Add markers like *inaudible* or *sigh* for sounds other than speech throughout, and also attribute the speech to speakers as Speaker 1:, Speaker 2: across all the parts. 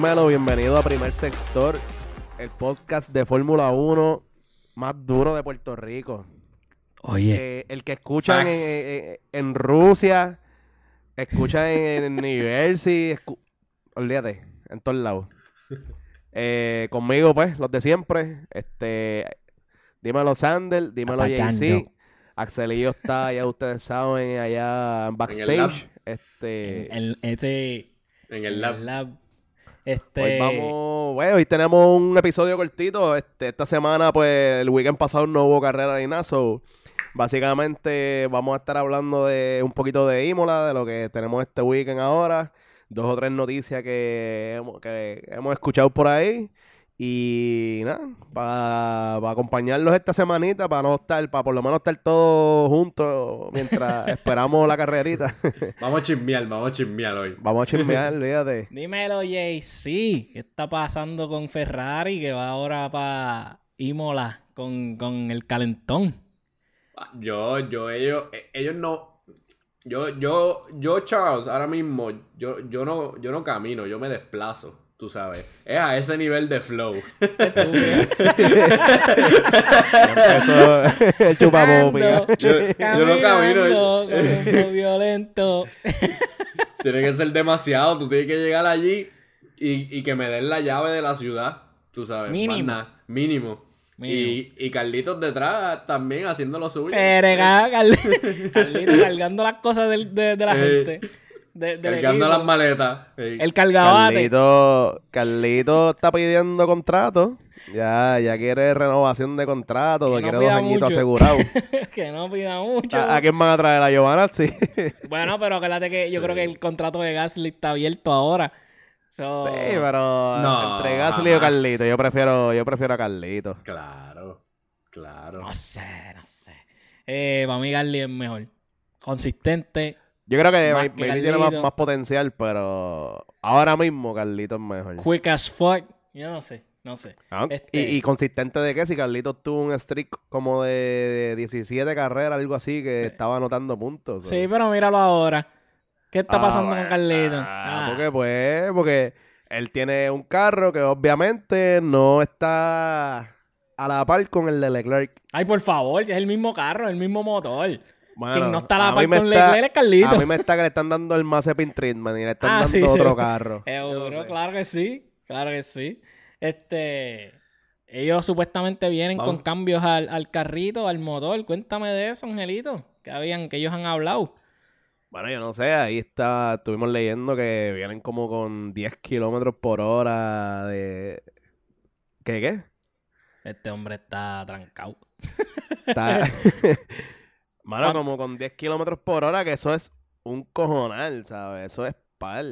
Speaker 1: Dímelo. Bienvenido a Primer Sector, el podcast de Fórmula 1 más duro de Puerto Rico.
Speaker 2: Oye,
Speaker 1: Eh, el que escuchan en,
Speaker 3: Facts.
Speaker 1: en- en Rusia, escuchan en, en New Jersey, escu- olvídate, en todos lados. Eh, conmigo, pues, los de siempre. Este, dímelo Sandel, dímelo. JC. Axelillo está, ya ustedes saben, allá en
Speaker 3: lab.
Speaker 1: backstage. Este,
Speaker 2: en, en ese
Speaker 3: En el
Speaker 2: en
Speaker 3: lab.
Speaker 2: Este,
Speaker 1: Hoy vamos, bueno, hoy tenemos un episodio cortito. Este, esta semana, pues, el weekend pasado no hubo carrera ni nada. básicamente vamos a estar hablando de un poquito de Imola, de lo que tenemos este weekend ahora. Dos o tres noticias que hemos escuchado por ahí. Y nada, para acompañarlos esta semanita, para no estar, para por lo menos estar todos juntos mientras *laughs* esperamos la carrerita. *laughs*
Speaker 3: Vamos a chismear, vamos a chismear hoy.
Speaker 1: Vamos a chismear, *laughs* fíjate.
Speaker 2: Dímelo, JC. ¿Qué está pasando con Ferrari que va ahora para Imola con, con el calentón?
Speaker 3: Ah, Yo, yo, ellos, eh, ellos no. Yo, yo, yo, Charles, ahora mismo, yo, yo no, yo no camino, yo me desplazo, tú sabes. Es a ese nivel de flow.
Speaker 1: Empezó el.
Speaker 2: Ando,
Speaker 3: Yo- yo no camino. *laughs*
Speaker 2: violento.
Speaker 3: Tiene que ser demasiado, tú tienes que llegar allí y, y que me den la llave de la ciudad, tú sabes.
Speaker 2: Mínimo.
Speaker 3: mínimo. Y, y Carlitos detrás también haciendo lo suyo.
Speaker 2: Erega, Carl- *laughs* Carlito cargando las cosas del- de, de la
Speaker 3: Eh,
Speaker 2: gente. De- del
Speaker 3: Cargando las maletas. Ey.
Speaker 2: El cargabate.
Speaker 1: Carlito, Carlito está pidiendo contrato. Ya, ya quiere renovación de contrato,
Speaker 2: Que no
Speaker 1: quiere dos añitos asegurados. *laughs*
Speaker 2: que no pida mucho.
Speaker 1: ¿A, a quién van a traer? ¿A Giovanna? Sí. *laughs*
Speaker 2: Bueno, pero acuérdate que yo
Speaker 3: Sí.
Speaker 2: creo que el contrato de Gasly está abierto ahora. So,
Speaker 1: Sí, pero
Speaker 3: No,
Speaker 1: entre Gasly o
Speaker 3: jamás.
Speaker 1: Carlito, yo prefiero, yo prefiero a Carlito.
Speaker 3: Claro, claro.
Speaker 2: No sé, no sé. Eh, para mí Gasly es mejor. Consistente.
Speaker 1: Yo creo que
Speaker 2: Más que
Speaker 1: tiene más, potencial, pero ahora mismo Carlito es mejor.
Speaker 2: Quick as fuck. Yo no sé, no sé.
Speaker 1: Ah,
Speaker 2: Este-
Speaker 1: y, y consistente de que si Carlitos tuvo un streak como de, de 17 carreras, algo así, que estaba anotando puntos.
Speaker 2: Sí, pero míralo ahora. ¿Qué está
Speaker 1: Ah,
Speaker 2: pasando con Carlito?
Speaker 1: ah,
Speaker 2: Ah,
Speaker 1: Porque pues, porque él tiene un carro que obviamente no está a la par con el de Leclerc.
Speaker 2: Ay, por favor, si es el mismo carro, el mismo motor.
Speaker 1: Bueno,
Speaker 2: Quien no está a la
Speaker 1: mí
Speaker 2: par
Speaker 1: me
Speaker 2: con
Speaker 1: está-
Speaker 2: Leclerc es Carlito.
Speaker 1: A mí me está que le están dando el Mazepin treatment y le están
Speaker 2: Ah,
Speaker 1: dando
Speaker 2: sí, sí.
Speaker 1: otro carro. *laughs*
Speaker 2: Seguro, claro que sí. Claro que sí. Este. Ellos supuestamente vienen
Speaker 3: Vamos.
Speaker 2: con cambios al, al carrito, al motor. Cuéntame de eso, Angelito. Que habían, que ellos han hablado.
Speaker 1: Bueno, yo no sé, ahí está, estuvimos leyendo que vienen como con 10 kilómetros por hora de... ¿Qué qué?
Speaker 2: Este hombre está trancado.
Speaker 1: Está... *laughs* *laughs* Mano,
Speaker 2: ¿Cuán-
Speaker 1: como con 10 kilómetros por hora, que eso es un cojonal, ¿sabes? Eso es par.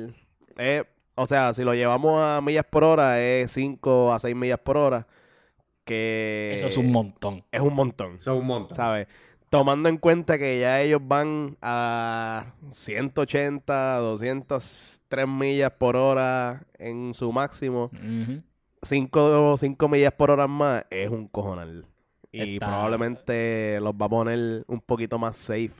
Speaker 1: Eh, o sea, si lo llevamos a millas por hora, es 5 a 6 millas por hora, que...
Speaker 2: Eso es un montón.
Speaker 1: Es un montón,
Speaker 3: Son un montón.
Speaker 1: ¿sabes? Tomando en cuenta que ya ellos van a 180, 203 millas por hora en su máximo.
Speaker 2: Ujú.
Speaker 1: 5 millas por hora más es un cojonal. Y
Speaker 2: Está-
Speaker 1: probablemente los va a poner un poquito más safe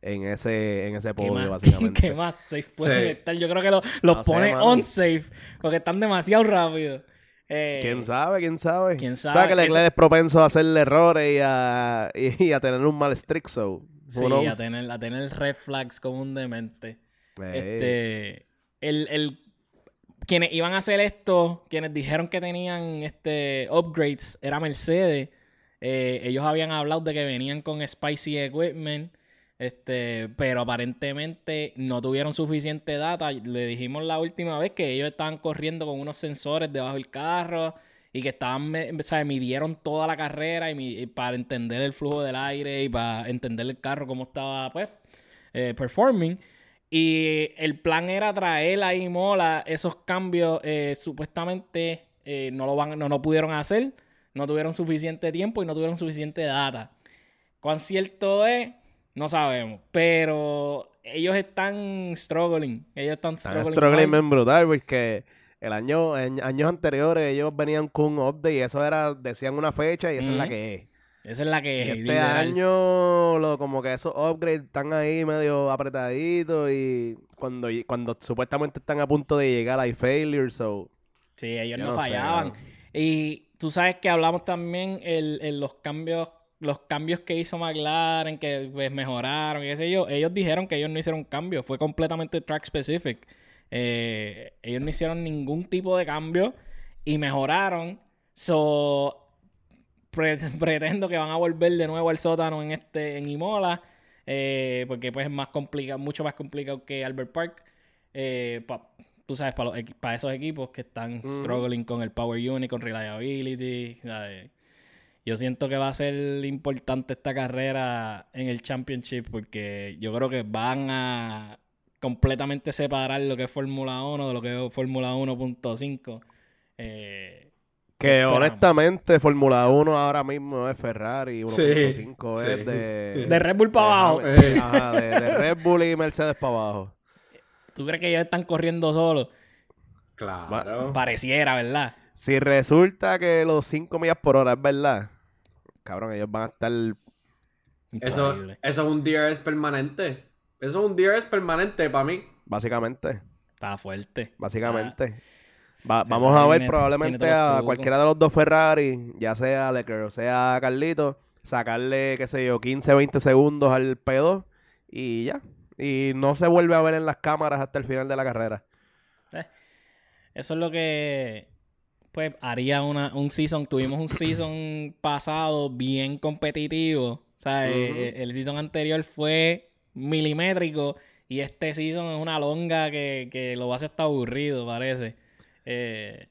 Speaker 1: en ese, en ese
Speaker 2: ¿Qué
Speaker 1: podio,
Speaker 2: más, *laughs*
Speaker 1: básicamente.
Speaker 2: qué más safe pueden
Speaker 3: Sí.
Speaker 2: estar? Yo creo que lo- los
Speaker 1: No sé,
Speaker 2: pone
Speaker 1: mano.
Speaker 2: on safe. Porque están demasiado rápidos. Eh,
Speaker 1: ¿Quién sabe? ¿Quién sabe?
Speaker 2: ¿Quién
Speaker 1: O sea,
Speaker 2: sabe?
Speaker 1: que Leclerc
Speaker 2: Ese-
Speaker 1: es propenso a hacerle errores y a, y, y a tener un mal streak, so.
Speaker 2: Sí,
Speaker 1: who
Speaker 2: a
Speaker 1: knows?
Speaker 2: tener, a tener red flags como un demente.
Speaker 1: Eh,
Speaker 2: Este, el, el, quienes iban a hacer esto, quienes dijeron que tenían este upgrades, era Mercedes. Eh, ellos habían hablado de que venían con Spicy Equipment, este, pero aparentemente no tuvieron suficiente data. Le dijimos la última vez que ellos estaban corriendo con unos sensores debajo del carro y que estaban, o sea, midieron toda la carrera y, para entender el flujo del aire y para entender el carro cómo estaba, pues, eh, performing. Y el plan era traer a Imola esos cambios. eh, supuestamente no lo van, no, no pudieron hacer. No tuvieron suficiente tiempo y no tuvieron suficiente data. ¿Cuán cierto es? No sabemos. Pero ellos están struggling. Ellos están
Speaker 1: Están
Speaker 2: struggling.
Speaker 1: struggling bien brutal porque el año, en años anteriores ellos venían con un update y eso era, decían una fecha y esa es la que es.
Speaker 2: Esa es la que
Speaker 1: Y este
Speaker 2: literal.
Speaker 1: año, lo, como que esos upgrades están ahí medio apretaditos y cuando, cuando supuestamente están a punto de llegar hay failures, so...
Speaker 2: Sí, ellos no, fallaban. y tú sabes que hablamos también el, los cambios los cambios que hizo McLaren, que pues, mejoraron, qué sé yo. Ellos dijeron que ellos no hicieron cambios, fue completamente track specific. Eh, ellos no hicieron ningún tipo de cambio y mejoraron. So, pre- *laughs* pretendo que van a volver de nuevo al sótano en este en Imola, eh, porque pues es más complicado, mucho más complicado que Albert Park. Eh, tú sabes, para, los para esos equipos que están struggling con el Power Unit, con Reliability. ¿sabes? Yo siento que va a ser importante esta carrera en el Championship porque yo creo que van a completamente separar lo que es Fórmula 1 de lo que es Fórmula 1.5. Eh,
Speaker 1: Que
Speaker 2: Esperamos.
Speaker 1: honestamente Fórmula 1 ahora mismo es Ferrari, 1.5
Speaker 3: Sí,
Speaker 1: es
Speaker 3: sí.
Speaker 1: de...
Speaker 2: de Red Bull para abajo.
Speaker 1: de- Ajá, de, de Red Bull y Mercedes para abajo.
Speaker 2: ¿Tú crees que ellos están corriendo solos?
Speaker 3: Claro.
Speaker 2: Pareciera, ¿verdad?
Speaker 1: Si resulta que los 5 millas por hora es verdad, cabrón, ellos van a estar...
Speaker 3: Eso,
Speaker 2: Increíble.
Speaker 3: eso es un DRS permanente. Eso es un DRS permanente para mí.
Speaker 1: Básicamente,
Speaker 2: Está fuerte.
Speaker 1: básicamente. Va-
Speaker 2: Ferrari
Speaker 1: vamos a ver
Speaker 2: tiene-
Speaker 1: probablemente
Speaker 2: tiene todos los
Speaker 1: a
Speaker 2: trucos.
Speaker 1: cualquiera de los dos Ferrari, ya sea Leclerc o sea Carlito, sacarle, qué sé yo, 15, 20 segundos al P2 y ya. Y no se vuelve a ver en las cámaras hasta el final de la carrera.
Speaker 2: Eso es lo que pues haría una, un season. Tuvimos un season *laughs* pasado bien competitivo. O sea, eh, eh, el season anterior fue milimétrico y este season es una longa que, que lo hace hasta aburrido, parece. Eh,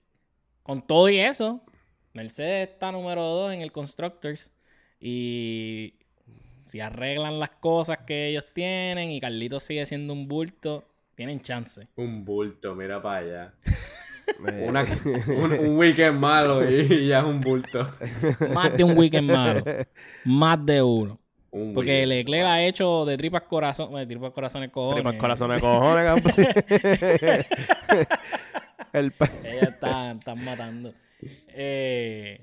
Speaker 2: con todo y eso, Mercedes está número 2 en el Constructors y si arreglan las cosas que ellos tienen y Carlitos sigue siendo un bulto, tienen chance.
Speaker 3: Un bulto, mira para allá. *laughs* Una- un, un weekend malo y, ya es un bulto.
Speaker 2: Más de un weekend malo. Más de uno.
Speaker 3: Un
Speaker 2: Porque Leclerc ha hecho de tripas corazón, de tripas corazones cojones.
Speaker 1: Tripas corazones cojones, campos. *laughs* El pa-
Speaker 2: Ellas están, están matando. Eh,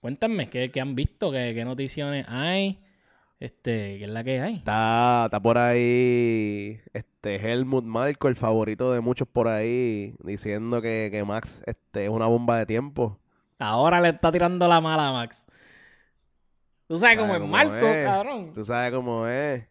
Speaker 2: cuéntame, ¿qué, qué han visto? ¿Qué, qué noticias hay? Este, ¿qué es la que hay?
Speaker 1: Está, está por ahí este Helmut Marko, el favorito de muchos por ahí, diciendo que, que Max este, es una bomba de tiempo.
Speaker 2: Ahora le está tirando la mala a Max. Tú sabes cómo es
Speaker 1: cómo
Speaker 2: Marco,
Speaker 1: es.
Speaker 2: cabrón.
Speaker 1: Tú sabes cómo es.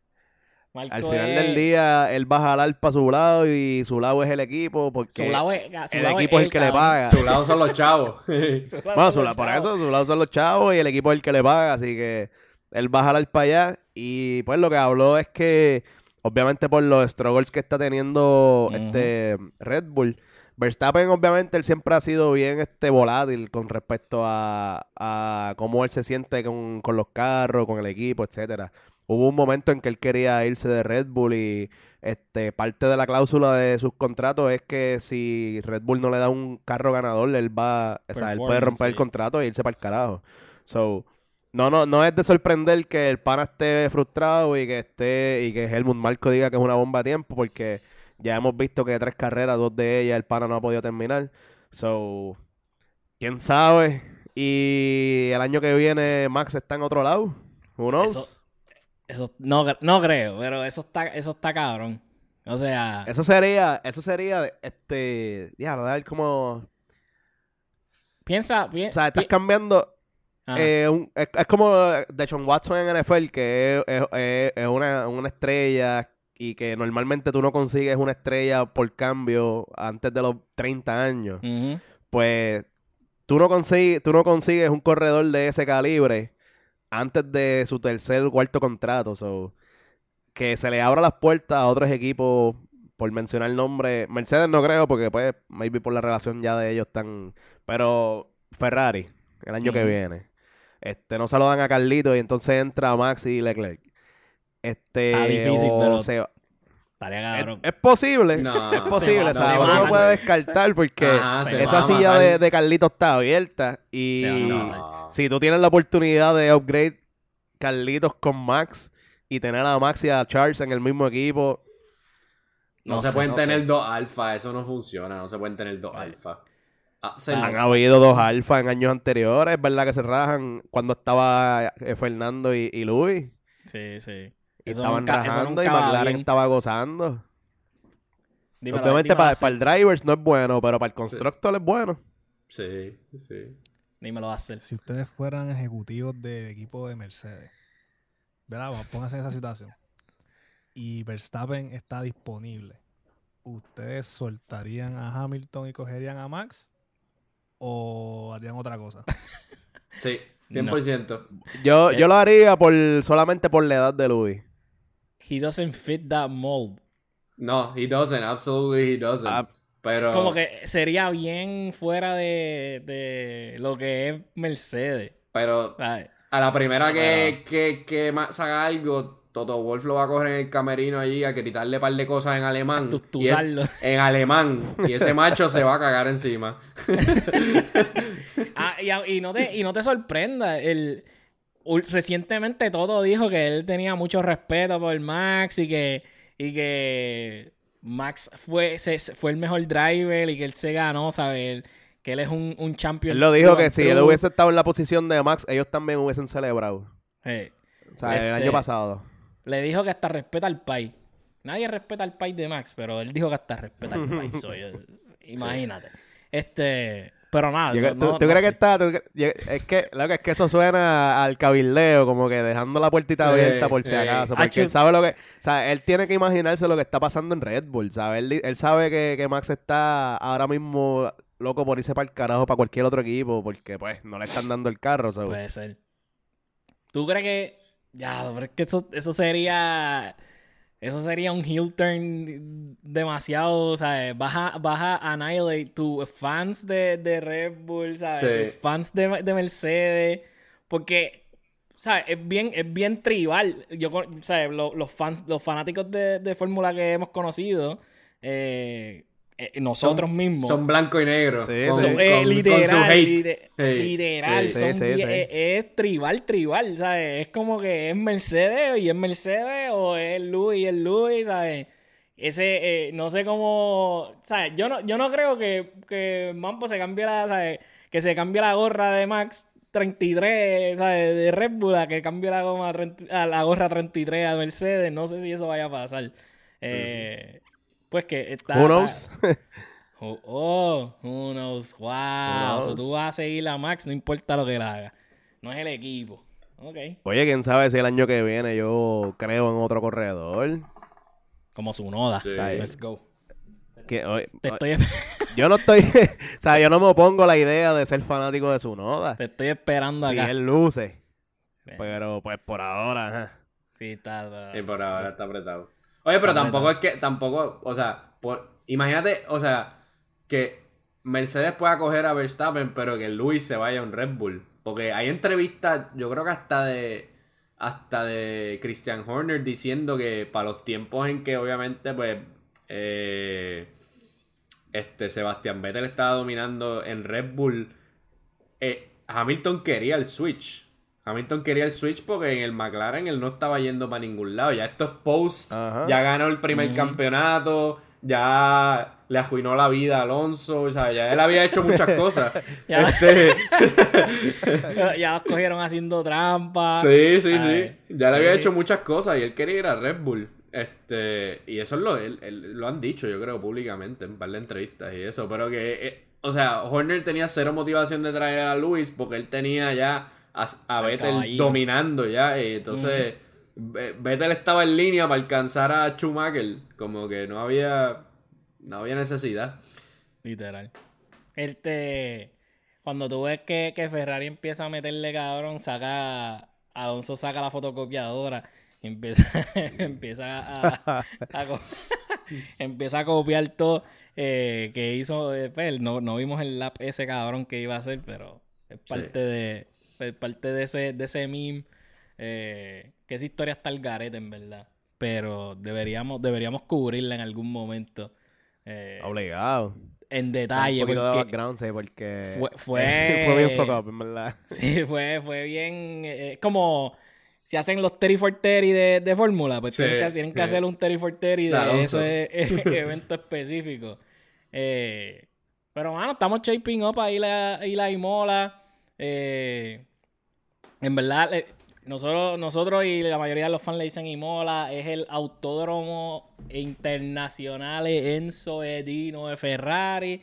Speaker 2: Marco
Speaker 1: Al final
Speaker 2: es-
Speaker 1: del día, él va a jalar para su lado y su lado es el equipo porque
Speaker 2: Su lado es, su
Speaker 1: el
Speaker 2: lado
Speaker 1: equipo es el que le paga.
Speaker 3: Su lado son los *laughs* chavos.
Speaker 2: Su lado
Speaker 1: Bueno,
Speaker 2: son
Speaker 1: su
Speaker 2: los
Speaker 1: lado- por eso, su lado son los chavos y el equipo es el que le paga, así que él va a jalar para allá. Y pues lo que habló es que, obviamente por los struggles que está teniendo este Red Bull, Verstappen obviamente él siempre ha sido bien este volátil con respecto a, a cómo él se siente con, con los carros, con el equipo, etcétera. Hubo un momento en que él quería irse de Red Bull y este parte de la cláusula de sus contratos es que si Red Bull no le da un carro ganador, él va, o sea, él puede romper el contrato e irse para el carajo. So, no, no, no es de sorprender que el pana esté frustrado y que esté, y que Helmut Marco diga que es una bomba a tiempo, porque ya hemos visto que tres carreras, dos de ellas, el pana no ha podido terminar. So, quién sabe. Y el año que viene Max está en otro lado. Who knows?
Speaker 2: Eso- Eso no, no creo, pero eso está, eso está cabrón. O sea,
Speaker 1: Eso sería, eso sería, este, ya, dar como,
Speaker 2: piensa, pi-
Speaker 1: o sea, estás
Speaker 2: pi-
Speaker 1: cambiando. Eh, un- es, es como de John Watson en NFL, que es, es- es- es una, una estrella y que normalmente tú no consigues una estrella por cambio antes de los 30 años. Pues tú no consigues, tú no consigues un corredor de ese calibre antes de su tercer o cuarto contrato. So, que se le abra las puertas a otros equipos, por mencionar el nombre. Mercedes no creo, porque pues, maybe por la relación ya de ellos tan. Pero Ferrari, el año que viene. Este, no se lo dan a Carlito y entonces entra Max y Leclerc. Este,
Speaker 2: Está difícil,
Speaker 1: o
Speaker 2: pero
Speaker 1: se-
Speaker 2: Estaría
Speaker 1: es, es posible,
Speaker 3: No, *laughs*
Speaker 1: es posible,
Speaker 2: se
Speaker 1: o sea,
Speaker 2: va-
Speaker 1: uno
Speaker 2: se
Speaker 1: no
Speaker 2: va-
Speaker 1: puede descartar porque
Speaker 3: Ajá,
Speaker 1: esa
Speaker 3: va
Speaker 1: silla de, de Carlitos está abierta y
Speaker 2: va
Speaker 1: si tú tienes la oportunidad de upgrade Carlitos con Max y tener a Max y a Charles en el mismo equipo,
Speaker 3: No,
Speaker 2: No
Speaker 3: se
Speaker 2: sé,
Speaker 3: pueden
Speaker 1: no
Speaker 3: tener
Speaker 1: sé.
Speaker 3: dos alfa, eso no funciona, no se pueden tener dos
Speaker 2: Right.
Speaker 3: alfa. Hacer-
Speaker 1: Han habido dos alfa en años anteriores, es verdad que se rajan cuando estaba eh, Fernando y, y Luis.
Speaker 2: Sí, sí.
Speaker 1: Y
Speaker 2: Eso
Speaker 1: estaban
Speaker 2: nunca-
Speaker 1: rajando y McLaren
Speaker 2: bien.
Speaker 1: estaba gozando.
Speaker 2: Dímelo,
Speaker 1: Obviamente para, el drivers no es bueno, pero para el constructor es bueno.
Speaker 3: Sí, sí.
Speaker 2: Dímelo hacer.
Speaker 4: Si ustedes fueran ejecutivos del equipo de Mercedes, ¿verdad? Pónganse en esa situación. Y Verstappen está disponible. ¿Ustedes soltarían a Hamilton y cogerían a Max? ¿O harían otra cosa? *laughs*
Speaker 3: Sí, 100%.
Speaker 1: Yo,
Speaker 2: Eh.
Speaker 1: yo lo haría por solamente por la edad de Luis.
Speaker 2: He doesn't fit that mold.
Speaker 3: No, he doesn't. Absolutely he doesn't.
Speaker 1: Ah,
Speaker 3: Pero...
Speaker 2: Como que sería bien fuera de, de lo que es Mercedes.
Speaker 3: Pero
Speaker 2: ¿sabes?
Speaker 3: a la primera que, que, que Max haga algo, Toto Wolf lo va a coger en el camerino allí a gritarle un par de cosas en alemán. Y en alemán. Y ese macho se va a cagar encima. *laughs*
Speaker 2: Ah, y, no te, y no te sorprenda. El, recientemente Toto dijo que él tenía mucho respeto por Max y que, y que Max fue, se- fue el mejor driver y que él se ganó, ¿sabes? Que él es un, un champion.
Speaker 1: Él lo dijo que si él hubiese estado en la posición de Max, ellos también hubiesen celebrado.
Speaker 2: Sí.
Speaker 1: O sea, el
Speaker 2: Este-
Speaker 1: año pasado.
Speaker 2: Le dijo que hasta respeta al país. Nadie respeta al país de Max, pero él dijo que hasta respeta al país. So, yo- *laughs* imagínate. Este, pero nada.
Speaker 1: Yo-
Speaker 2: no-
Speaker 1: ¿Tú,
Speaker 2: no-
Speaker 1: tú
Speaker 2: no
Speaker 1: crees que está? tú cre- yo- es que, lo que es que eso suena al cabildeo, como que dejando la puertita
Speaker 3: Sí,
Speaker 1: abierta por si
Speaker 3: sí.
Speaker 1: acaso. Porque
Speaker 2: Achu.
Speaker 1: él sabe lo que. O sea, él tiene que imaginarse lo que está pasando en Red Bull, ¿sabes? Él, él sabe que, que Max está ahora mismo loco por irse para el carajo para cualquier otro equipo, porque pues no le están dando el carro, ¿sabes?
Speaker 2: Puede ser. ¿Tú crees que.? Ya, pero es que eso, eso sería. Eso sería un heel turn demasiado, ¿sabes? Vas a, vas a annihilate tus fans de, de Red Bull, ¿sabes?
Speaker 3: Sí.
Speaker 2: Fans de, de Mercedes. Porque, ¿sabes? Es bien, es bien tribal. Yo, ¿sabes? Lo- Los, fans, los fanáticos de, de Fórmula que hemos conocido, eh, eh, nosotros mismos.
Speaker 3: Son blanco y negro.
Speaker 1: Sí,
Speaker 3: con.
Speaker 2: Son,
Speaker 3: con-
Speaker 2: eh,
Speaker 3: con su
Speaker 2: literal,
Speaker 3: hate.
Speaker 2: lite-
Speaker 3: Sí.
Speaker 2: literal,
Speaker 3: Sí,
Speaker 2: son
Speaker 1: sí,
Speaker 2: bien-
Speaker 1: sí.
Speaker 2: Es, es tribal, tribal, ¿sabes? Es como que es Mercedes y es Mercedes o es Louis y es Louis, ¿sabes? Ese, eh, no sé cómo, ¿sabes? Yo no, yo no creo que, que Mampo se cambie la, ¿sabes? Que se cambie la gorra de Max 33, ¿sabes? De Red Bull a que cambie la, goma, 30 a la gorra 33 a Mercedes. No sé si eso vaya a pasar. Eh, Pues que está...
Speaker 1: Who
Speaker 2: está-
Speaker 1: knows? *laughs*
Speaker 2: Oh, oh, who knows? Wow.
Speaker 1: Who
Speaker 2: tú vas a seguir a Max, no importa lo que él haga. No es el equipo. Ok.
Speaker 1: Oye, quién sabe si el año que viene yo creo en otro corredor.
Speaker 2: Como su noda.
Speaker 3: Sí.
Speaker 2: Let's go.
Speaker 1: Que, oye,
Speaker 2: Te estoy, *laughs*
Speaker 1: yo no estoy, *laughs* o sea, yo no me opongo a la idea de ser fanático de su noda.
Speaker 2: te estoy esperando
Speaker 1: Si
Speaker 2: acá.
Speaker 1: él luce.
Speaker 2: Bien.
Speaker 1: Pero pues por ahora, ajá.
Speaker 2: Sí, está, está-
Speaker 3: Y por ahora está apretado. Oye, pero tampoco es que, tampoco, o sea, por- imagínate, o sea, que Mercedes pueda coger a Verstappen, pero que Luis se vaya a un Red Bull. Porque hay entrevistas, yo creo que hasta de, hasta de Christian Horner diciendo que para los tiempos en que obviamente, pues, eh, este Sebastián Vettel estaba dominando en Red Bull, eh, Hamilton quería el switch. Hamilton quería el switch porque en el McLaren él no estaba yendo para ningún lado. Ya esto es post,
Speaker 1: Ajá.
Speaker 3: ya ganó el primer campeonato, ya le arruinó la vida a Alonso, o sea, ya él había hecho muchas *laughs* cosas.
Speaker 2: Ya. *laughs*
Speaker 3: Este, *laughs*
Speaker 2: ya los cogieron haciendo trampa.
Speaker 3: sí, sí,
Speaker 2: Ay,
Speaker 3: sí. Ya le había
Speaker 2: sí.
Speaker 3: hecho muchas cosas y él quería ir a Red Bull. Este, y eso es lo, él- él- lo han dicho, yo creo, públicamente, en un par de entrevistas y eso. Pero que, eh, o sea, Horner tenía cero motivación de traer a Luis porque él tenía ya a, a Vettel dominando ya. Y entonces, Ve- Vettel estaba en línea para alcanzar a Schumacher. Como que no había, no había necesidad.
Speaker 2: Literal. Este. Cuando tú ves que, que Ferrari empieza a meterle cabrón, saca. Alonso saca la fotocopiadora y empieza, *laughs* empieza a, *laughs* empieza a copiar todo eh, que hizo eh, pues. No, no vimos el lap ese cabrón que iba a hacer, pero es parte de parte de ese, de ese meme. eh, que esa historia está al garete, en verdad. Pero deberíamos, deberíamos cubrirla en algún momento. eh,
Speaker 1: Obligado.
Speaker 2: en
Speaker 1: Un
Speaker 2: detalle.
Speaker 1: poquito de
Speaker 2: Porque,
Speaker 1: background, sí, porque
Speaker 2: Fue- *laughs* fue-
Speaker 1: fue bien fuck up, en verdad. *laughs*
Speaker 2: sí, fue, fue bien. eh, Es como si hacen los Terry for Terry de, de Fórmula, pues
Speaker 3: Sí,
Speaker 2: tienen, que, tienen que
Speaker 3: sí.
Speaker 2: hacer un Terry for Terry
Speaker 3: De
Speaker 2: de ese *laughs* eh, evento específico. Eh, Pero, mano, estamos shaping up a ir a, ir a Imola. Eh, en verdad, nosotros, nosotros y la mayoría de los fans le dicen Imola. Es el autódromo internacional Enzo Edino de Ferrari.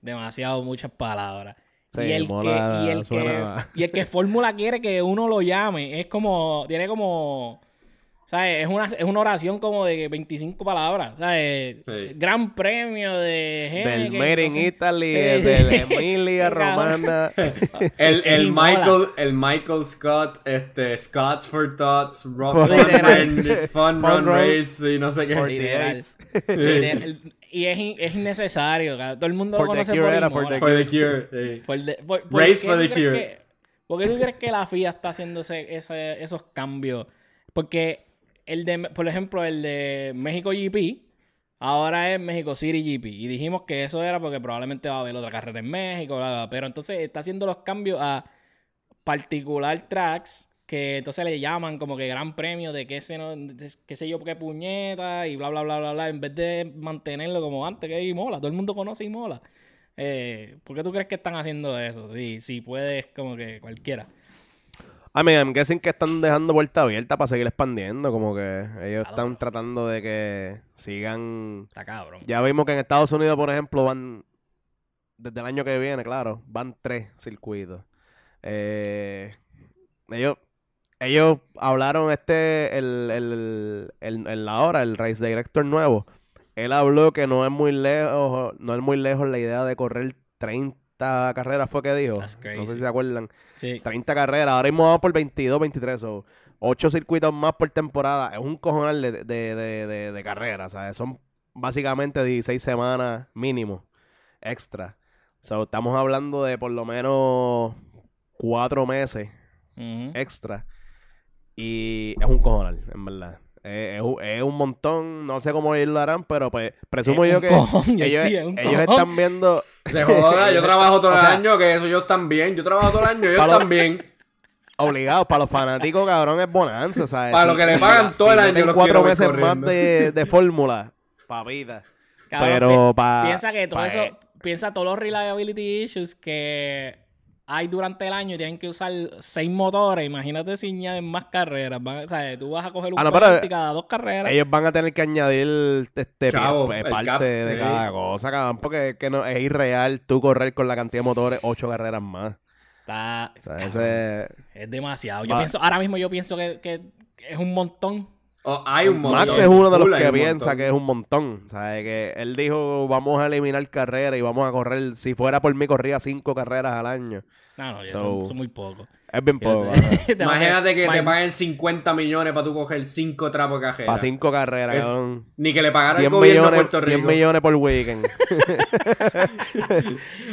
Speaker 2: Demasiado, muchas palabras.
Speaker 1: Sí,
Speaker 2: y, el
Speaker 1: Imola
Speaker 2: que, y el que, y el que Fórmula quiere que uno lo llame. Es como, tiene como, ¿sabes? Es una, es una oración como de 25 palabras, ¿sabes?
Speaker 3: Sí.
Speaker 2: Gran premio de gente
Speaker 1: Del Made in Italy, *laughs*
Speaker 2: Eh,
Speaker 1: del Emilia. Romana. *laughs*
Speaker 3: El, el. Michael, el Michael Scott, este, Scott's for Thoughts, Rock
Speaker 1: Fun.
Speaker 3: Run, Fun
Speaker 1: Fun
Speaker 3: Run
Speaker 1: Run.
Speaker 3: Race y no sé qué.
Speaker 2: Literal. *laughs* Literal. Y es, in- es innecesario, cabrón. todo el mundo
Speaker 1: For
Speaker 2: lo
Speaker 1: the
Speaker 2: conoce
Speaker 1: cure
Speaker 2: por
Speaker 1: era for the
Speaker 3: For the Cure. sí.
Speaker 2: Por de- por- ¿por
Speaker 3: Race for the cure.
Speaker 2: que- ¿Por qué tú crees que la FIA está haciendo ese- ese- esos cambios? Porque el de, por ejemplo, el de México GP ahora es México City GP. Y dijimos que eso era porque probablemente va a haber otra carrera en México, bla, bla, pero entonces está haciendo los cambios a particular tracks que entonces le llaman como que gran premio de qué sé, no, qué sé yo qué puñeta y bla bla bla bla bla en vez de mantenerlo como antes que es Imola todo el mundo conoce Imola eh, ¿por qué tú crees que están haciendo eso? si, si puedes como que cualquiera
Speaker 1: I mean, I'm guessing que están dejando puerta abierta para seguir expandiendo. Como que ellos están tratando de que sigan.
Speaker 2: está cabrón
Speaker 1: Ya vimos que en Estados Unidos, por ejemplo, van. Desde el año que viene, claro, van tres circuitos. Eh, ellos. Ellos hablaron este, el, el, el, el ahora, el race director nuevo. Él habló que no es muy lejos, no es muy lejos la idea de correr 30 carreras, fue que dijo.
Speaker 2: That's
Speaker 1: No sé si se acuerdan.
Speaker 2: sí
Speaker 1: 30 carreras. Ahora mismo vamos por 22, 23. O 8 circuitos más por temporada. Es un cojonal de, de, de, de, de carreras. ¿sabes? Son básicamente 16 semanas mínimo extra. So, estamos hablando de por lo menos 4 meses extra. Y es un cojonal, en verdad. Es, es un- es un montón. No sé cómo ellos lo harán, pero pues presumo
Speaker 2: Es
Speaker 1: yo
Speaker 2: un
Speaker 1: que
Speaker 2: cojón,
Speaker 1: ellos,
Speaker 2: sí, es un
Speaker 1: ellos
Speaker 2: cojón.
Speaker 1: están viendo.
Speaker 3: Se joda, yo trabajo todo *laughs*
Speaker 1: O
Speaker 3: el año, que eso ellos también. Yo trabajo todo el año, ellos
Speaker 1: Para lo-
Speaker 3: también. *laughs*
Speaker 1: obligados. Para los fanáticos, cabrón, es bonanza, ¿sabes?
Speaker 3: Para lo que le pagan todo el año,
Speaker 1: meten
Speaker 3: los
Speaker 1: cuatro meses más de, de *laughs* fórmula, pa' vida.
Speaker 2: Cabrón,
Speaker 1: Pero
Speaker 2: pi-
Speaker 1: pa-
Speaker 2: piensa que todo eso, piensa todos los reliability issues que hay durante el año y tienen que usar seis motores. Imagínate si añaden más carreras. Van- o sea, tú vas a coger un
Speaker 1: Ah, no, pero
Speaker 2: penalty cada dos carreras.
Speaker 1: Ellos van a tener que añadir este
Speaker 3: Chavo, el
Speaker 1: parte
Speaker 3: cap,
Speaker 1: de cada cosa, cabrón, porque es que no, es irreal tú correr con la cantidad de motores ocho carreras más.
Speaker 2: Está,
Speaker 1: O sea,
Speaker 2: cabrón,
Speaker 1: ese...
Speaker 2: es demasiado. Yo
Speaker 1: Va-
Speaker 2: pienso, ahora mismo yo pienso que, que es un montón.
Speaker 3: Oh, hay un montón.
Speaker 1: Max es uno de los
Speaker 3: Full
Speaker 1: que piensa que es un montón. ¿sabes? Que él dijo, vamos a eliminar carreras y vamos a correr, si fuera por mí, corría cinco carreras al año.
Speaker 2: No, no,
Speaker 1: So-
Speaker 2: son, son muy pocos.
Speaker 1: Es bien poco. *laughs*
Speaker 3: Imagínate que te paguen 50 millones para tú coger 5 trapos de cajera.
Speaker 1: Para cinco carreras,
Speaker 3: Es-
Speaker 1: cabrón.
Speaker 3: Ni que le pagara
Speaker 1: 10
Speaker 3: el gobierno de
Speaker 1: millones,
Speaker 3: Puerto
Speaker 1: 10
Speaker 3: Rico.
Speaker 1: millones por weekend. *laughs* *laughs*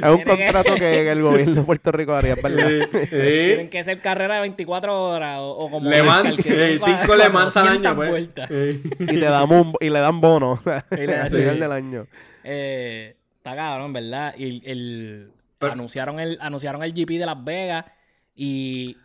Speaker 1: es un contrato que, que el gobierno de Puerto Rico haría, es ¿verdad?
Speaker 3: Sí,
Speaker 2: Tienen que ser carreras de 24 horas o, o como
Speaker 3: Le Mans,
Speaker 2: que
Speaker 3: sí,
Speaker 2: son
Speaker 3: cinco Le Mans al
Speaker 2: 400
Speaker 3: año, pues. Sí.
Speaker 1: y te damos un- y le dan bono
Speaker 2: Y le dan-
Speaker 1: al
Speaker 2: sí.
Speaker 1: final del año.
Speaker 2: Eh, está cabrón, ¿verdad? Y el, el-
Speaker 3: Pero-
Speaker 2: anunciaron, el, anunciaron el GP de Las Vegas y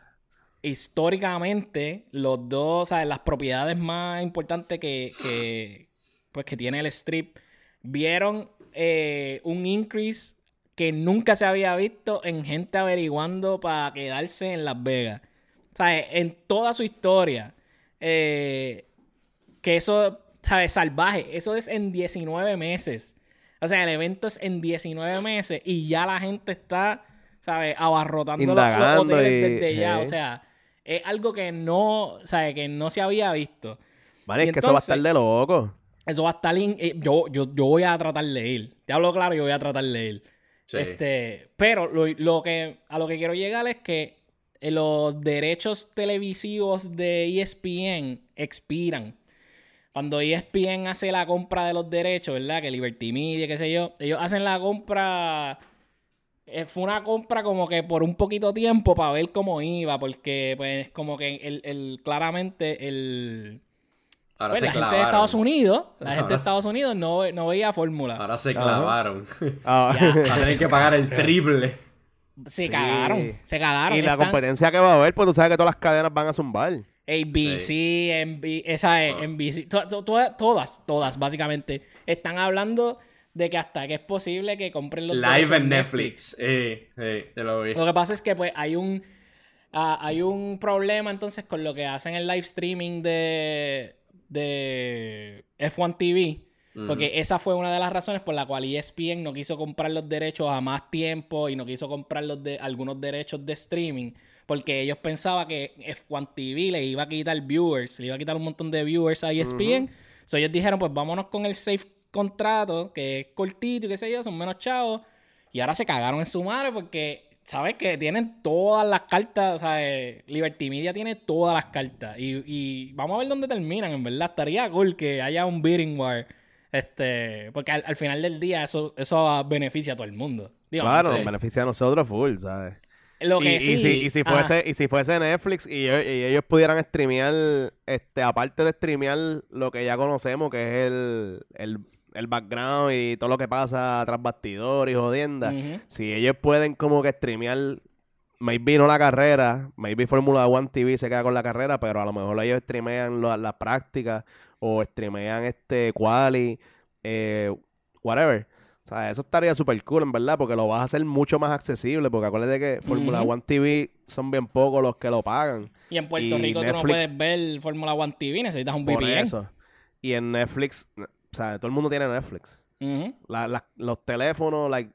Speaker 2: históricamente los dos, ¿sabes? Las propiedades más importantes que, pues, que tiene el strip vieron eh, un increase que nunca se había visto en gente averiguando para quedarse en Las Vegas. ¿Sabes? En toda su historia. eh, que eso, ¿sabes? Salvaje. Eso es en 19 meses. O sea, el evento es en 19 meses y ya la gente está, ¿sabes? Abarrotando los- los, hoteles
Speaker 1: y-
Speaker 2: desde ya. O sea, es algo que no, ¿sabes? Que no se había visto.
Speaker 1: Vale, es que eso va a
Speaker 2: entonces-
Speaker 1: estar de loco.
Speaker 2: Eso va a estar... in- eh, yo, yo, yo voy a tratar de ir. Te hablo claro, yo voy a tratar de ir.
Speaker 3: Sí.
Speaker 2: Este, pero lo, lo que, a lo que quiero llegar es que eh, los derechos televisivos de ESPN expiran. Cuando ESPN hace la compra de los derechos, ¿verdad? Que Liberty Media, qué sé yo, ellos hacen la compra. Eh, fue una compra como que por un poquito tiempo para ver cómo iba, porque pues como que el, el- claramente el,
Speaker 3: Ahora
Speaker 2: pues,
Speaker 3: se
Speaker 2: la gente de. Estados Unidos, la gente de Estados Unidos no, no veía fórmula.
Speaker 3: Ahora se clavaron.
Speaker 1: Ah. *laughs*
Speaker 3: Va a tener que pagar el *laughs* triple.
Speaker 2: Se
Speaker 1: Sí.
Speaker 2: cagaron, se cagaron.
Speaker 1: y la
Speaker 2: Están-
Speaker 1: competencia que va a haber, pues tú sabes que todas las cadenas van a zumbar.
Speaker 2: ABC, NB esa es,
Speaker 3: Ah.
Speaker 2: NBC, to- to- to- todas, todas, básicamente, están hablando de que hasta que es posible que compren los
Speaker 3: Live en Netflix. Eh, eh, te lo vi.
Speaker 2: Lo que pasa es que pues hay un ah, hay un problema entonces con lo que hacen el live streaming de de F1 TV. Porque esa fue una de las razones por la cual ESPN no quiso comprar los derechos a más tiempo y no quiso comprar los de, algunos derechos de streaming. Porque ellos pensaban que F1 TV le iba a quitar viewers, le iba a quitar un montón de viewers a ESPN. So ellos dijeron, pues vámonos con el safe contrato, que es cortito y qué sé yo, son menos chavos. Y ahora se cagaron en su madre porque, ¿sabes? Que tienen todas las cartas, o sea, eh, Liberty Media tiene todas las cartas. Y, y vamos a ver dónde terminan, en verdad. Estaría cool que haya un bidding war. Este, porque al, al final del día eso, eso beneficia a todo el mundo. Digo,
Speaker 1: Claro,
Speaker 2: no sé.
Speaker 1: beneficia a nosotros full, ¿sabes?
Speaker 2: Lo que
Speaker 1: y,
Speaker 2: sí,
Speaker 1: y si, y si
Speaker 2: ajá.
Speaker 1: fuese, y si fuese Netflix y, ellos- y ellos pudieran streamear, este, aparte de streamear lo que ya conocemos, que es el, el, el background y todo lo que pasa tras bastidor y jodienda, si ellos pueden como que streamear, maybe no la carrera, maybe Fórmula One TV se queda con la carrera, pero a lo mejor ellos streamean las prácticas o streamean este quali, eh, whatever. O sea, eso estaría súper cool, en verdad, porque lo vas a hacer mucho más accesible, porque acuérdate que Fórmula
Speaker 2: Ujú.
Speaker 1: One TV son bien pocos los que lo pagan.
Speaker 2: Y en Puerto
Speaker 1: y
Speaker 2: Rico tú no puedes ver Fórmula One TV, necesitas un
Speaker 1: Por
Speaker 2: VPN.
Speaker 1: eso. Y en Netflix, sea, todo el mundo tiene Netflix.
Speaker 2: Ujú.
Speaker 1: La- la- los teléfonos, like,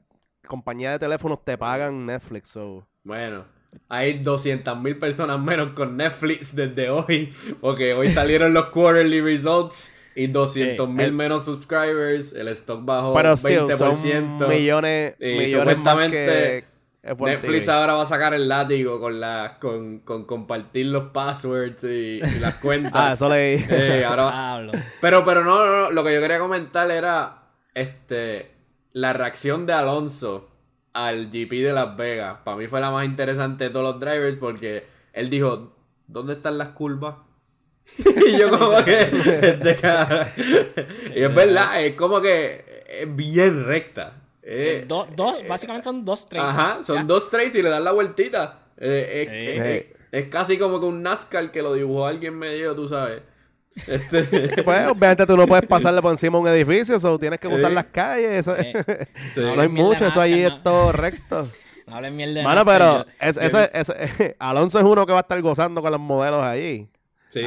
Speaker 1: compañías de teléfonos te pagan Netflix, so...
Speaker 3: Bueno, hay 200.000 personas menos con Netflix desde hoy, porque hoy *laughs* salieron los quarterly results y 200.000
Speaker 1: el-
Speaker 3: menos subscribers, el stock bajó
Speaker 1: Pero sí,
Speaker 3: 20%.
Speaker 1: son millones,
Speaker 3: Y
Speaker 1: millones más
Speaker 3: supuestamente
Speaker 1: que F1
Speaker 3: Netflix
Speaker 1: TV.
Speaker 3: ahora va a sacar el látigo con la con, con compartir los passwords y, y las cuentas. *laughs*
Speaker 1: Ah, eso leí.
Speaker 3: Eh, ahora va-
Speaker 2: Diablo.
Speaker 3: pero, pero no, no, no, lo que yo quería comentar era este la reacción de Alonso al GP de Las Vegas. Para mí fue la más interesante de todos los drivers porque él dijo, ¿dónde están las curvas? *laughs* y yo como que, *laughs* este y es verdad, es como que es bien recta. Eh,
Speaker 2: Do- dos, básicamente son dos trades.
Speaker 3: Ajá, son dos trades y le dan la vueltita. Eh, es,
Speaker 2: Sí.
Speaker 3: es- es- es casi como que un NASCAR que lo dibujó alguien medio, tú sabes. Este, *laughs*
Speaker 1: Pues, obviamente tú no puedes pasarle por encima de un edificio, so tienes que usar
Speaker 3: Eh.
Speaker 1: las calles. Eso,
Speaker 2: Eh, *laughs*
Speaker 3: sí.
Speaker 1: no hay
Speaker 2: mierda
Speaker 1: mucho, eso ahí es todo recto. *laughs*
Speaker 2: No hablen mierda de
Speaker 1: Mano,
Speaker 2: NASCAR,
Speaker 1: pero
Speaker 2: yo-
Speaker 1: es- ese- ese- Alonso es uno que va a estar gozando con los modelos allí.
Speaker 3: Sí,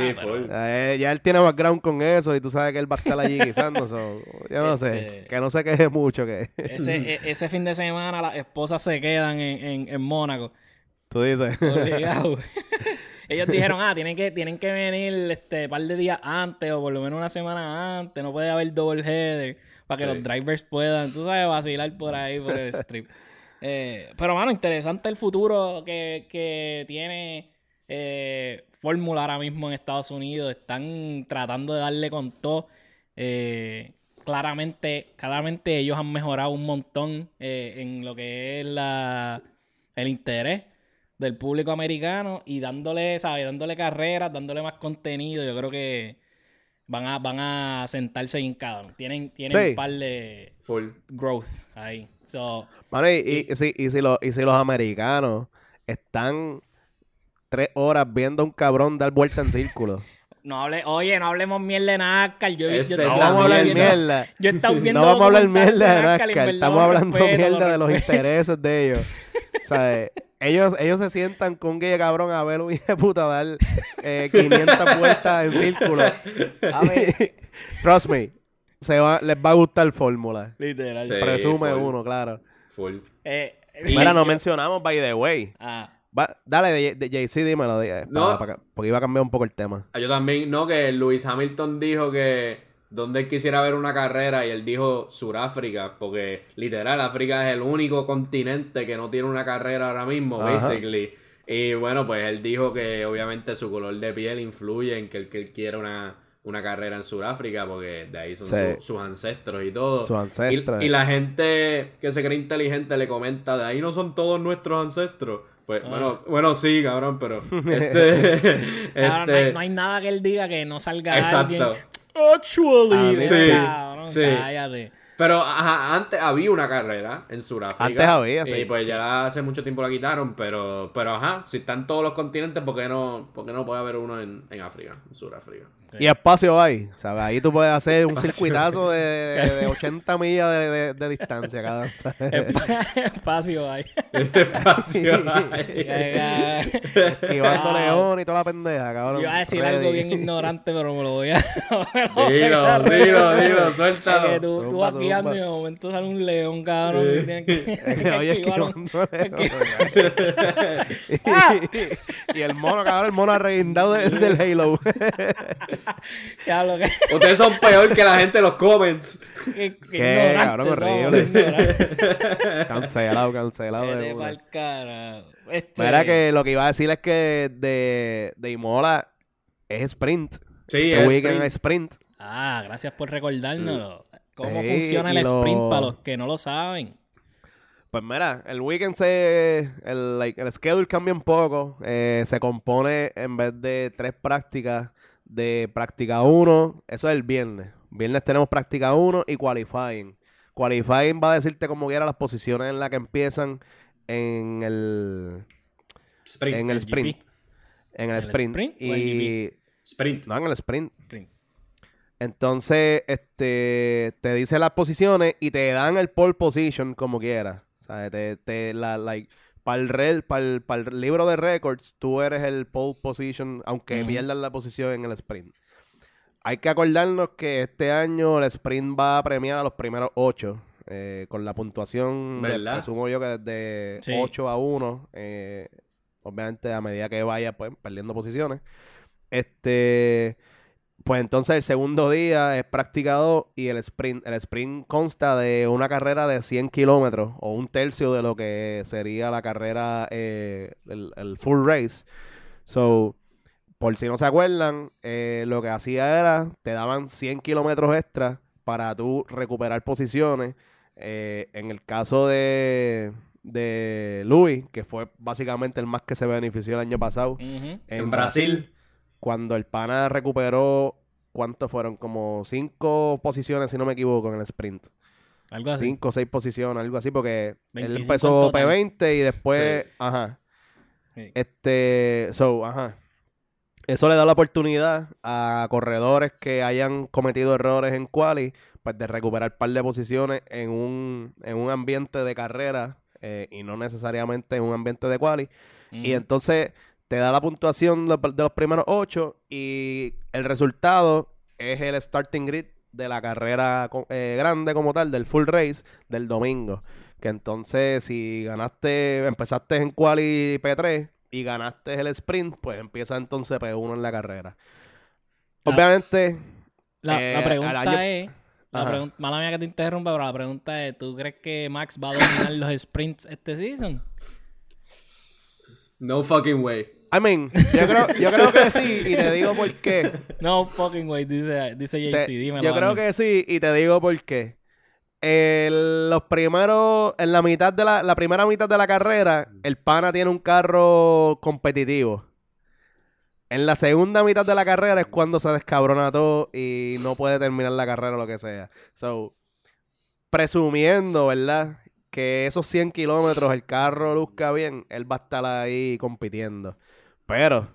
Speaker 2: Ah.
Speaker 1: Eh, ya él tiene background con eso y tú sabes que él va a estar allí guisando. so, yo no sé,
Speaker 2: Este-
Speaker 1: que no se queje mucho. que
Speaker 2: Ese, e- ese fin de semana las esposas se quedan en, en, en Mónaco.
Speaker 1: Tú dices. *laughs*
Speaker 2: Ellos dijeron, ah, tienen que, tienen que venir este par de días antes o por lo menos una semana antes. No puede haber double header para que
Speaker 3: Sí.
Speaker 2: los drivers puedan, tú sabes, vacilar por ahí, por el strip. *laughs* Eh, pero, mano, interesante el futuro que, que tiene eh, Fórmula ahora mismo en Estados Unidos. Están tratando de darle con todo. Eh, claramente, claramente ellos han mejorado un montón eh, en lo que es la, el interés del público americano y dándole, ¿sabes? Dándole carreras, dándole más contenido. Yo creo que van a, van a sentarse bien cabrón. Tienen, tienen
Speaker 1: Sí.
Speaker 2: un par de
Speaker 3: Full.
Speaker 2: growth ahí. So,
Speaker 1: Mano, y, y si, y, si los, y si los americanos están tres horas viendo a un cabrón dar vuelta en círculo. *laughs*
Speaker 2: no hable, oye, no hablemos mierda de NASCAR. Yo, yo,
Speaker 1: No vamos a hablar
Speaker 3: mierda.
Speaker 1: mierda.
Speaker 2: Yo he estado viendo
Speaker 1: No vamos a hablar mierda de NASCAR.
Speaker 2: verdad
Speaker 1: Estamos hablando
Speaker 2: respeto,
Speaker 1: mierda de los intereses de ellos. O sea, eh, ellos, ellos se sientan con un gay cabrón a ver un hijo de puta dar eh, 500 vueltas en círculo. *laughs*
Speaker 2: A ver. *laughs*
Speaker 1: Trust me, se va, les va a gustar fórmula.
Speaker 2: Literal.
Speaker 3: Sí.
Speaker 1: Presume
Speaker 3: full.
Speaker 1: uno, claro.
Speaker 3: Full.
Speaker 2: Eh,
Speaker 1: Mira, no
Speaker 2: yo-
Speaker 1: mencionamos by the way.
Speaker 2: Ah,
Speaker 1: Va- dale, JC, dímelo. de-
Speaker 3: No.
Speaker 1: para- para- porque iba a cambiar un poco el tema.
Speaker 3: Ah, Yo también, no, que Luis Hamilton dijo que donde él quisiera ver una carrera y él dijo Suráfrica, porque literal África es el único continente que no tiene una carrera ahora mismo,
Speaker 1: Ajá.
Speaker 3: basically. Y bueno, pues él dijo que obviamente su color de piel influye en que él, que él quiera una, una carrera en Sudáfrica, porque de ahí son
Speaker 1: Sí.
Speaker 3: su- sus ancestros y todo.
Speaker 1: Sus ancestros.
Speaker 3: Y, y la gente que se cree inteligente le comenta, de ahí no son todos nuestros ancestros. Pues
Speaker 2: Ah.
Speaker 3: bueno, bueno, sí, cabrón, pero *laughs* este, *laughs*
Speaker 2: cabrón, no, hay,
Speaker 3: este-
Speaker 2: no hay nada que él diga que no salga
Speaker 3: Exacto.
Speaker 2: alguien. Actually.
Speaker 1: Ah,
Speaker 2: Mira,
Speaker 3: sí,
Speaker 2: cabrón,
Speaker 3: sí.
Speaker 2: cállate.
Speaker 3: Pero ajá, antes había una carrera en Sudáfrica.
Speaker 1: Antes había,
Speaker 3: Y
Speaker 1: sí,
Speaker 3: pues
Speaker 1: sí.
Speaker 3: ya hace mucho tiempo la quitaron, pero, pero ajá, si están todos los continentes, ¿por qué no, por qué no puede haber uno en, en África, en Sudáfrica?
Speaker 1: Y espacio hay. ¿sabes? Ahí tú puedes hacer un circuitazo de, de- de 80 millas de, de- de distancia cada. *laughs*
Speaker 2: Espacio hay.
Speaker 3: Espacio *laughs* hay. *laughs*
Speaker 1: Esquivando león y toda la pendeja, cabrón.
Speaker 2: Iba a decir
Speaker 1: Ready.
Speaker 2: algo bien ignorante, pero me lo voy a. lo voy a
Speaker 3: Dilo, dilo, dilo, suéltalo.
Speaker 2: tú, tú
Speaker 1: Zumba,
Speaker 2: vas guiando y de momento sale un león, cabrón. y tienes que,
Speaker 1: Oye, esquivando león. y, y el mono, cabrón, el mono arreguindado de- del Halo. *laughs*
Speaker 2: Que,
Speaker 3: Ustedes son peor que la gente en los comments.
Speaker 1: Qué,
Speaker 2: ignorante
Speaker 1: cabrón, horrible. *laughs* cancelado, cancelado. de.
Speaker 2: Este,
Speaker 1: Mira que lo que iba a decir es que de, de Imola es sprint.
Speaker 3: Sí,
Speaker 1: El
Speaker 3: es
Speaker 1: weekend
Speaker 3: sprint.
Speaker 1: es sprint.
Speaker 2: Ah, gracias por recordárnoslo. ¿Cómo
Speaker 1: Sí,
Speaker 2: funciona el
Speaker 1: lo-
Speaker 2: sprint para los que no lo saben?
Speaker 1: Pues mira, el weekend se. El, like, el schedule cambia un poco. eh, se compone en vez de tres prácticas de práctica 1. Eso es el viernes. Viernes tenemos práctica 1 y qualifying. Qualifying va a decirte como quiera las posiciones en las que empiezan en el,
Speaker 3: Sprint.
Speaker 1: en el
Speaker 2: el
Speaker 1: sprint.
Speaker 2: GP.
Speaker 1: En el
Speaker 2: ¿El
Speaker 1: sprint.
Speaker 2: sprint o el
Speaker 1: y.
Speaker 3: Sprint.
Speaker 1: No, en el sprint.
Speaker 2: Sprint.
Speaker 1: Entonces, este, te dice las posiciones y te dan el pole position como quieras. O sea, te, te la, like, para el, rel- para el, el libro de records, tú eres el pole position, aunque pierdas la posición en el sprint. Hay que acordarnos que este año el sprint va a premiar a los primeros ocho. eh, con la puntuación,
Speaker 3: ¿Verdad?
Speaker 1: presumo yo que desde
Speaker 2: Sí.
Speaker 1: 8 a 1, eh, obviamente a medida que vaya pues, perdiendo posiciones. Este, pues entonces el segundo día es práctica 2 y el sprint. El sprint consta de una carrera de 100 kilómetros o un tercio de lo que sería la carrera, eh, el, el full race. So, por si no se acuerdan, eh, lo que hacía era, te daban 100 kilómetros extra para tú recuperar posiciones. Eh, en el caso de, de Louis, que fue básicamente el más que se benefició el año pasado.
Speaker 3: En Brasil.
Speaker 1: Cuando el pana recuperó, ¿cuántos fueron? Como cinco posiciones, si no me equivoco, en el sprint.
Speaker 2: Algo así.
Speaker 1: Cinco o seis posiciones, algo así, porque él
Speaker 2: 25
Speaker 1: empezó
Speaker 2: en total.
Speaker 1: P20 y después,
Speaker 3: Sí.
Speaker 1: ajá.
Speaker 2: Sí.
Speaker 1: Este, so, ajá. Eso le da la oportunidad a corredores que hayan cometido errores en quali, pues de recuperar un par de posiciones en un, en un ambiente de carrera eh, y no necesariamente en un ambiente de quali. Y entonces te da la puntuación de, de los primeros ocho y el resultado es el starting grid de la carrera eh, grande como tal, del full race del domingo. Que entonces si ganaste, empezaste en quali P3 y ganaste el sprint, pues empieza entonces P1 en la carrera. Obviamente,
Speaker 2: La,
Speaker 1: Eh,
Speaker 2: la pregunta
Speaker 1: año-
Speaker 2: es. La
Speaker 1: Ajá.
Speaker 2: mala mía que te interrumpa, pero la pregunta es: ¿tú crees que Max va a dominar los sprints este season?
Speaker 3: No fucking way.
Speaker 1: I mean, yo creo, yo creo que sí y te digo por qué.
Speaker 2: No fucking way, dice, dice JC. dímelo.
Speaker 1: yo creo que sí, y te digo por qué. El- los primeros, en la mitad de la, la primera mitad de la carrera, el pana tiene un carro competitivo. En la segunda mitad de la carrera es cuando se descabrona todo y no puede terminar la carrera o lo que sea. So, presumiendo, ¿verdad? Que esos 100 kilómetros el carro luzca bien, él va a estar ahí compitiendo. Pero,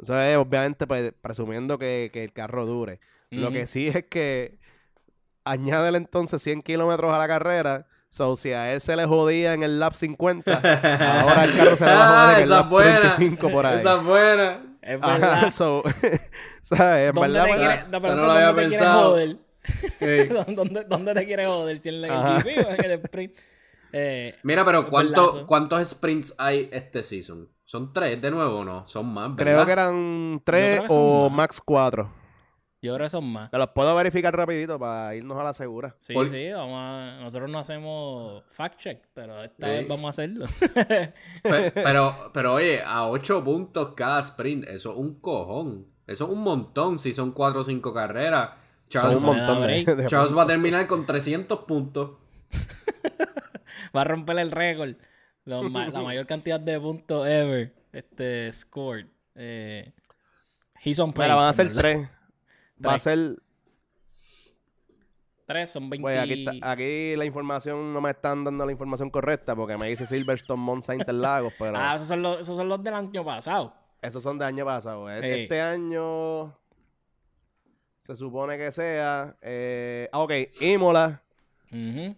Speaker 1: eso es obviamente pues, presumiendo que, que el carro dure. Lo que sí es que añádele entonces 100 kilómetros a la carrera. So, si a él se le jodía en el lap 50, ahora el carro se le va a *laughs* joder en el
Speaker 3: Ah, esa
Speaker 1: lap
Speaker 3: es buena.
Speaker 1: 25 por ahí.
Speaker 3: Esa es buena.
Speaker 2: Es
Speaker 1: Ajá,
Speaker 2: verdad. *laughs*
Speaker 1: so, *laughs* ¿sabes?
Speaker 2: ¿Dónde
Speaker 1: verdad,
Speaker 2: te
Speaker 1: pues,
Speaker 2: la
Speaker 3: no lo
Speaker 2: es
Speaker 3: había
Speaker 2: ¿dónde te quieres
Speaker 3: pensado.
Speaker 2: joder? ¿Dónde, ¿Dónde te quieres joder? Si en el o en el sprint. Eh,
Speaker 3: Mira, pero ¿cuánto-. ¿cuántos sprints hay este season? ¿Son tres de nuevo o no? Son más, ¿verdad?
Speaker 1: creo que eran 3
Speaker 2: creo que son
Speaker 1: o
Speaker 2: más.
Speaker 1: max 4.
Speaker 2: yo creo que son más.
Speaker 1: Te los puedo verificar rapidito para irnos a la segura.
Speaker 2: Sí,
Speaker 3: Por-
Speaker 2: sí, vamos a- nosotros no hacemos fact check, pero esta
Speaker 3: Sí.
Speaker 2: vez vamos a hacerlo.
Speaker 3: Pe- *laughs* Pero, pero oye, a 8 puntos cada sprint, eso es un cojón. Eso es un montón si son 4 o 5 carreras. Charles,
Speaker 1: un montón de,
Speaker 2: break.
Speaker 1: de-
Speaker 3: Charles va a terminar con 300 puntos.
Speaker 2: Va a romper el récord. Ma- la *laughs* mayor cantidad de puntos ever este, scored. Eh, he's on.
Speaker 1: Mira, van a ser. 3. Va a
Speaker 2: Tres.
Speaker 1: ser.
Speaker 2: 3 son 20.
Speaker 1: Pues aquí, está- aquí la información no me están dando la información correcta porque me dice Silverstone, Monza, Interlagos, *laughs* pero
Speaker 2: Ah, esos son, los, esos son los del año pasado.
Speaker 1: esos son de año pasado. E-. Este año se supone que sea. Eh, ah, ok, Imola,
Speaker 2: Ujú,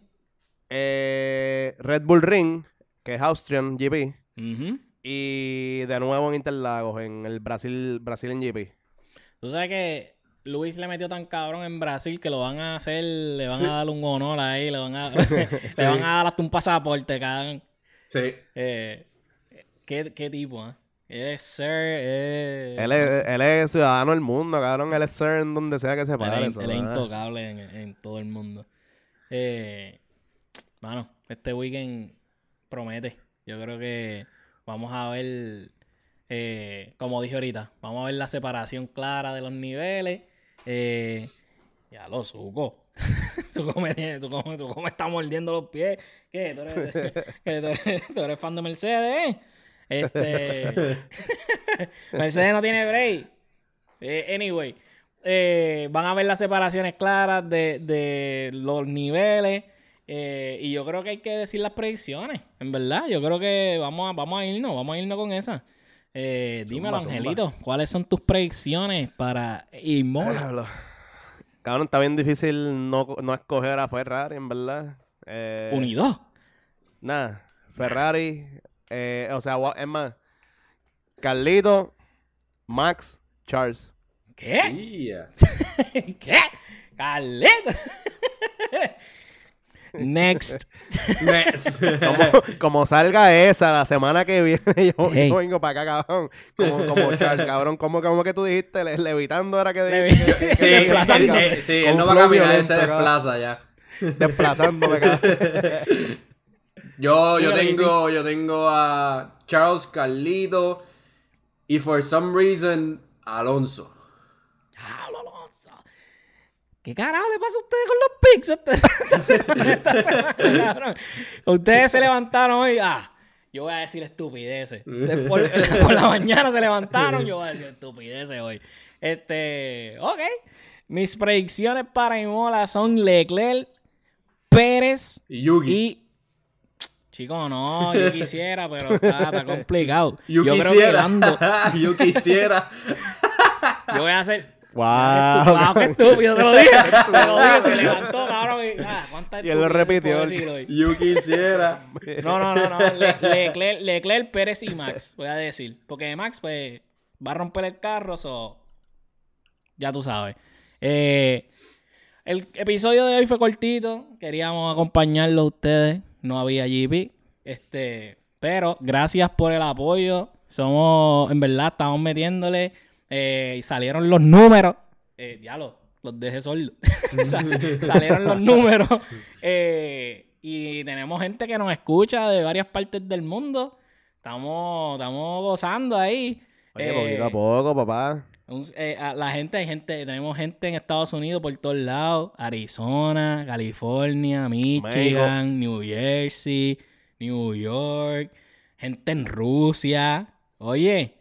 Speaker 1: eh, Red Bull Ring, que es Austrian GP, y de nuevo en Interlagos, en el Brasil, Brasil en GP.
Speaker 2: Tú sabes que Luis le metió tan cabrón en Brasil que lo van a hacer, le van
Speaker 3: Sí.
Speaker 2: a dar un honor ahí, le van a, *laughs* le van a dar hasta un pasaporte, cabrón.
Speaker 3: Sí.
Speaker 2: Eh, ¿qué, qué tipo, ah? Es Sir, eh,
Speaker 1: Él es, él es ciudadano del mundo, cabrón. Él es Sir en donde sea que se
Speaker 2: Él
Speaker 1: pare.
Speaker 2: es,
Speaker 1: eso,
Speaker 2: él es intocable en, en todo el mundo. Eh, mano, este weekend promete. Yo creo que vamos a ver, eh, como dije ahorita, vamos a ver la separación clara de los niveles. Eh, ya lo suco. *laughs* Suco me, me- está mordiendo los pies. ¿Qué? ¿Tú eres, *laughs* que tú eres- tú eres fan de Mercedes? eh? Este. *laughs* Mercedes no tiene break. Eh, anyway, van a ver las separaciones claras de, de los niveles. Eh, y yo creo que hay que decir las predicciones. En verdad, yo creo que vamos a, vamos a irnos, vamos a irnos con esa. Eh, dímelo,
Speaker 1: Zumba, zumba.
Speaker 2: Angelito, ¿cuáles son tus predicciones para Imola?
Speaker 1: Cabrón, está bien difícil no, no escoger a Ferrari, en verdad. Eh,
Speaker 2: Unidos.
Speaker 1: Nada. Ferrari. eh, o sea, es más. Carlito, Max, Charles.
Speaker 2: ¿Qué?
Speaker 3: Yeah. *laughs*
Speaker 2: ¿Qué? Carleta. *laughs* Next. *laughs*
Speaker 3: Next.
Speaker 1: Como, como salga esa la semana que viene, *laughs* yo,
Speaker 2: Hey.
Speaker 1: yo vengo para acá, cabrón. Como, como Charles, cabrón. Como, como que tú dijiste, Le- levitando era que dijiste. que-
Speaker 3: Sí,
Speaker 1: que-
Speaker 2: Desplazando.
Speaker 1: que-
Speaker 3: él- sí, él
Speaker 1: con
Speaker 3: no va a caminar, él se
Speaker 1: cabrón.
Speaker 3: desplaza ya.
Speaker 1: Desplazándome, cabrón. *laughs*
Speaker 3: Yo, yo tengo, yo tengo a Charles Carlito y for some reason Alonso.
Speaker 2: ¿Qué carajo le pasa a ustedes con los pics *laughs* esta, esta semana, esta semana, cabrón? Ustedes se levantaron hoy. Ah, yo voy a decir estupideces. Por *laughs* la mañana se levantaron. Yo voy a decir estupideces hoy. Este, ok. Mis predicciones para Imola son Leclerc, Pérez
Speaker 3: Y Yuki.
Speaker 2: y. Chico, no, yo *laughs* quisiera, pero está, está complicado.
Speaker 3: Yo,
Speaker 2: creo que
Speaker 3: quisiera.
Speaker 2: Lando.
Speaker 3: yo quisiera.
Speaker 2: Yo voy a hacer.
Speaker 1: Wow.
Speaker 2: Wow, qué estúpido, te lo dije. *laughs* Te lo dije, se levantó, cabrón. Y, ah, ¿cuántas
Speaker 1: Y él lo repitió. *laughs*
Speaker 3: Yo quisiera.
Speaker 2: No, no, no, no. Le- Leclerc, Leclerc, Pérez y Max, voy a decir. Porque Max, pues, va a romper el carro, so... Ya tú sabes. Eh, el episodio de hoy fue cortito. Queríamos acompañarlo a ustedes. No había GP. Este, pero gracias por el apoyo. Somos, en verdad, estamos metiéndole. Eh, y salieron los números. Eh, diablo, los dejé. *laughs* Sal- salieron los *laughs* números. Eh, y tenemos gente que nos escucha de varias partes del mundo. Estamos, estamos gozando ahí.
Speaker 1: Oye,
Speaker 2: Eh,
Speaker 1: poquito a poco, papá.
Speaker 2: un- eh, a la gente, hay gente, tenemos gente en Estados Unidos por todos lados, Arizona, California, Michigan, New Jersey, New York, gente en Rusia, oye,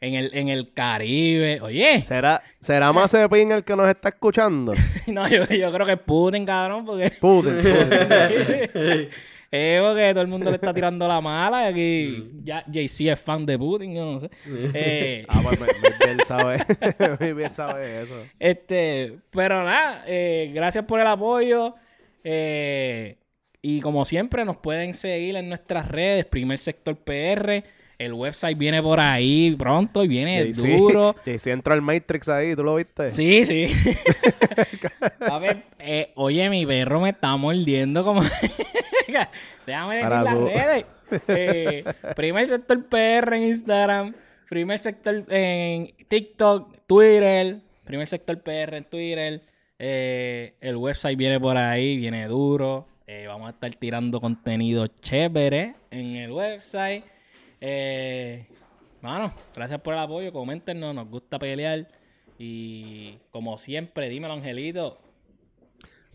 Speaker 2: en el, en el Caribe, oye,
Speaker 1: ¿Será, ¿Será Mazepin *laughs* el que nos está escuchando? *laughs*
Speaker 2: no, yo, yo creo que es Putin, cabrón, porque *laughs*
Speaker 1: Putin, Putin.
Speaker 2: es porque todo el mundo le está tirando la mala y aquí ya JC es fan de Putin, yo no sé. Eh,
Speaker 1: Ah, pues bien sabe. bien sabe eso.
Speaker 2: Este, pero nada, eh, gracias por el apoyo. eh, y como siempre, nos pueden seguir en nuestras redes, Primer Sector PR. El website viene por ahí pronto y viene duro. *laughs*
Speaker 1: JC entró al Matrix ahí, ¿tú lo viste?
Speaker 2: Sí, sí. *laughs* A ver, eh, oye, mi perro me está mordiendo como... *laughs* Déjame decir las
Speaker 1: su-
Speaker 2: redes. Eh, primer sector PR en Instagram. Primer sector en TikTok, Twitter. Primer sector PR en Twitter. Eh, el website viene por ahí, viene duro. Vamos a estar tirando contenido chévere en el website. Eh, Mano, gracias por el apoyo. Coméntenos, nos gusta pelear. Y como siempre, dímelo, Angelito.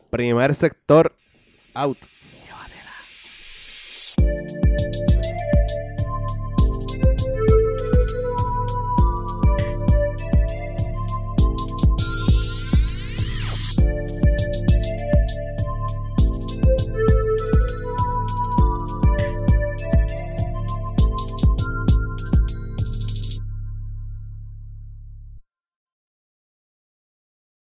Speaker 1: Primer sector out.